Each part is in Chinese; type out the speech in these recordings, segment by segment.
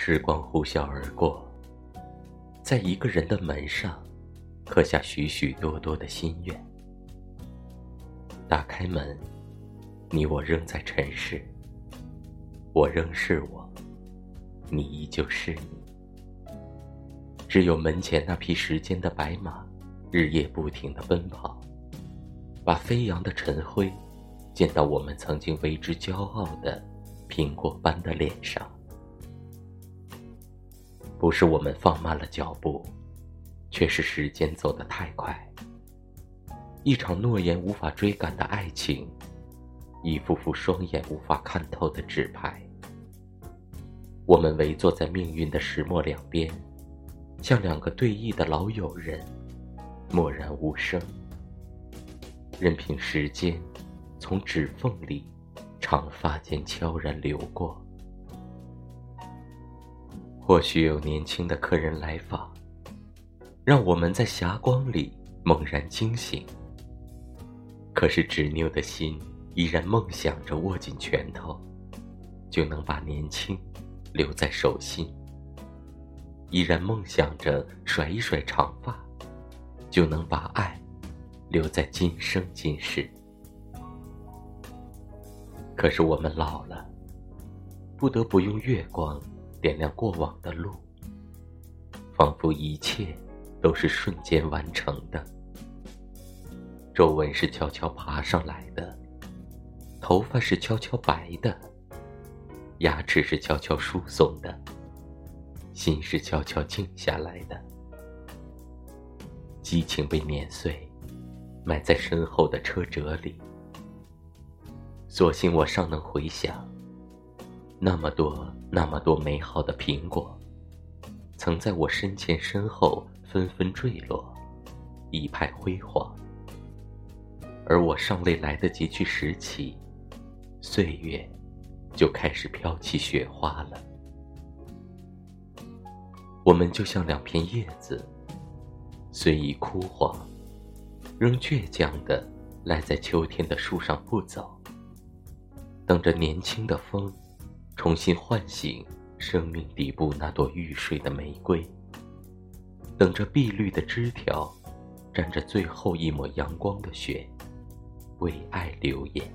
时光呼啸而过，在一个人的门上，刻下许许多多的心愿。打开门，你我仍在尘世，我仍是我，你依旧是你。只有门前那匹时间的白马，日夜不停的奔跑，把飞扬的尘灰溅到我们曾经为之骄傲的苹果般的脸上。不是我们放慢了脚步，却是时间走得太快。一场诺言无法追赶的爱情，一幅幅双眼无法看透的纸牌。我们围坐在命运的石磨两边，像两个对弈的老友人，默然无声，任凭时间从指缝里、长发间悄然流过。或许有年轻的客人来访，让我们在霞光里猛然惊醒。可是执拗的心依然梦想着握紧拳头，就能把年轻留在手心；依然梦想着甩一甩长发，就能把爱留在今生今世。可是我们老了，不得不用月光。点亮过往的路，仿佛一切都是瞬间完成的。皱纹是悄悄爬上来的，头发是悄悄白的，牙齿是悄悄疏松的，心是悄悄静下来的。激情被碾碎，埋在身后的车辙里。所幸我尚能回想。那么多，那么多美好的苹果，曾在我身前身后纷纷坠落，一派辉煌。而我尚未来得及去拾起，岁月就开始飘起雪花了。我们就像两片叶子，虽已枯黄，仍倔强的赖在秋天的树上不走，等着年轻的风。重新唤醒生命底部那朵欲睡的玫瑰，等着碧绿的枝条，沾着最后一抹阳光的雪，为爱流眼。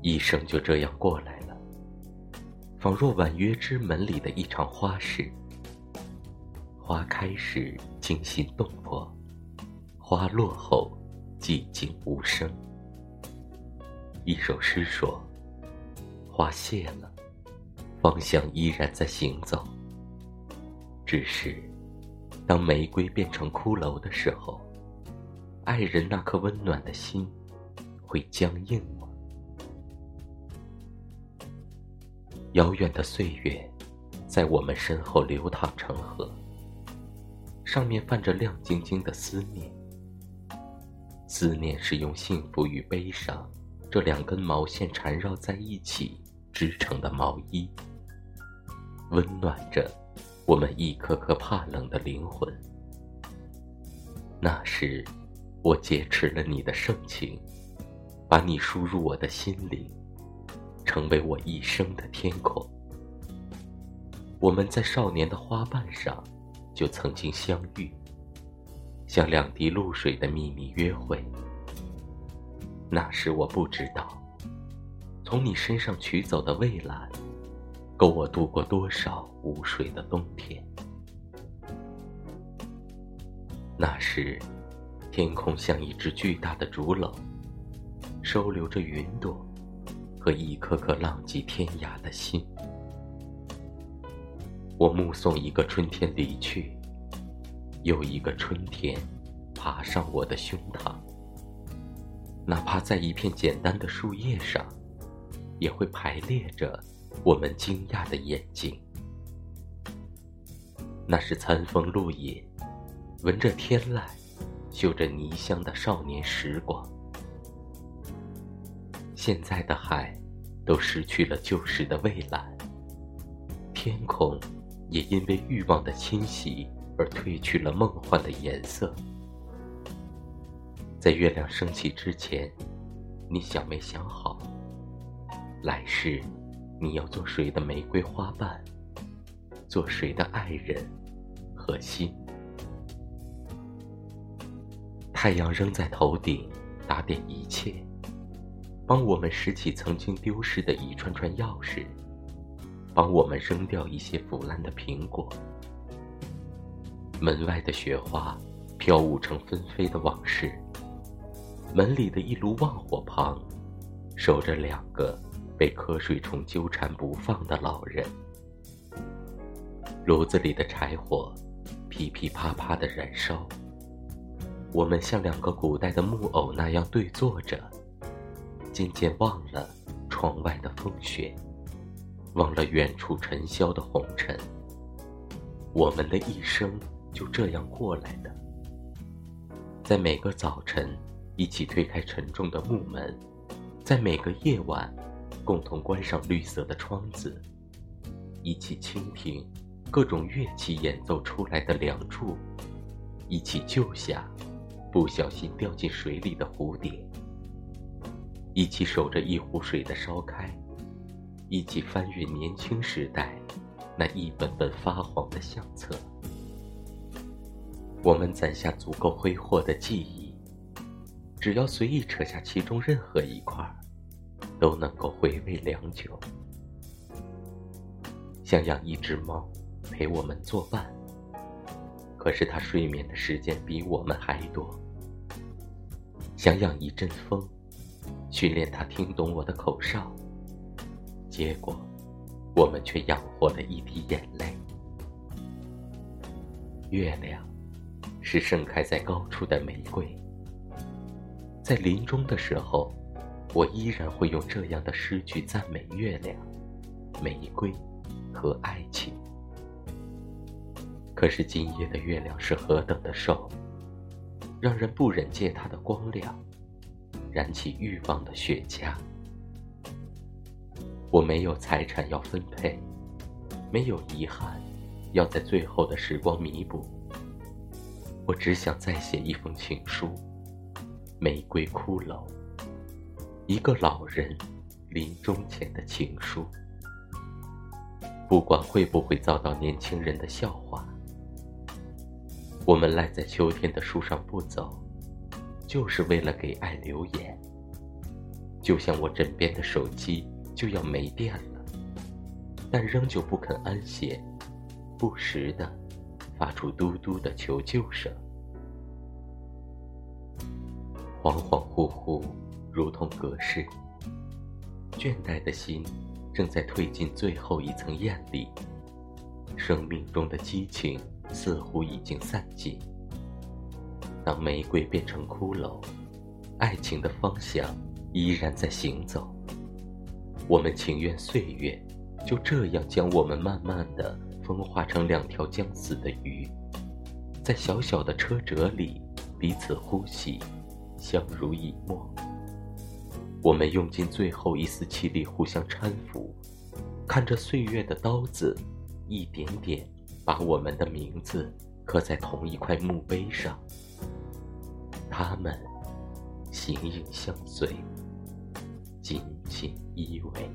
一生就这样过来了，仿若婉约之门里的一场花事。花开时惊心动魄，花落后寂静无声。一首诗说。花谢了，芳香依然在行走。只是，当玫瑰变成骷髅的时候，爱人那颗温暖的心会僵硬吗？遥远的岁月，在我们身后流淌成河，上面泛着亮晶晶的思念。思念是用幸福与悲伤这两根毛线缠绕在一起。织成的毛衣，温暖着我们一颗颗怕冷的灵魂。那时，我劫持了你的盛情，把你输入我的心灵，成为我一生的天空。我们在少年的花瓣上就曾经相遇，像两滴露水的秘密约会。那时我不知道。从你身上取走的蔚蓝，够我度过多少无水的冬天。那时，天空像一只巨大的竹篓，收留着云朵和一颗颗浪迹天涯的心。我目送一个春天离去，又一个春天爬上我的胸膛，哪怕在一片简单的树叶上。也会排列着我们惊讶的眼睛。那是餐风露野，闻着天籁，嗅着泥香的少年时光。现在的海，都失去了旧时的蔚蓝，天空也因为欲望的侵袭而褪去了梦幻的颜色。在月亮升起之前，你想没想好？来世，你要做谁的玫瑰花瓣，做谁的爱人和心。太阳仍在头顶，打点一切，帮我们拾起曾经丢失的一串串钥匙，帮我们扔掉一些腐烂的苹果。门外的雪花飘舞成纷飞的往事，门里的一炉旺火旁，守着两个被瞌睡虫纠缠不放的老人。炉子里的柴火噼噼啪啪的燃烧。我们像两个古代的木偶那样对坐着，渐渐忘了窗外的风雪，忘了远处尘嚣的红尘。我们的一生就这样过来的，在每个早晨一起推开沉重的木门，在每个夜晚共同关上绿色的窗子，一起倾听各种乐器演奏出来的梁祝，一起救下。不小心掉进水里的蝴蝶，一起守着一壶水的烧开，一起翻阅年轻时代那一本本发黄的相册。我们攒下足够挥霍的记忆，只要随意扯下其中任何一块儿，都能够回味良久。想养一只猫，陪我们作伴，可是它睡眠的时间比我们还多。想养一阵风，训练它听懂我的口哨。结果，我们却养活了一滴眼泪。月亮，是盛开在高处的玫瑰。在临终的时候，我依然会用这样的诗句赞美月亮、玫瑰和爱情。可是今夜的月亮是何等的瘦！让人不忍借它的光亮，燃起欲望的雪茄。我没有财产要分配，没有遗憾要在最后的时光弥补。我只想再写一封情书，玫瑰骷髅，一个老人临终前的情书。不管会不会遭到年轻人的笑话。我们赖在秋天的树上不走，就是为了给爱留言。就像我枕边的手机就要没电了，但仍旧不肯安歇，不时的发出嘟嘟的求救声。恍恍惚惚，如同隔世，倦怠的心正在褪尽最后一层艳丽，生命中的激情。似乎已经散尽。当玫瑰变成骷髅，爱情的方向依然在行走。我们情愿岁月就这样将我们慢慢的风化成两条将死的鱼，在小小的车辙里彼此呼吸，相濡以沫。我们用尽最后一丝气力互相搀扶，看着岁月的刀子一点点。把我们的名字刻在同一块墓碑上，他们形影相随，紧紧依偎。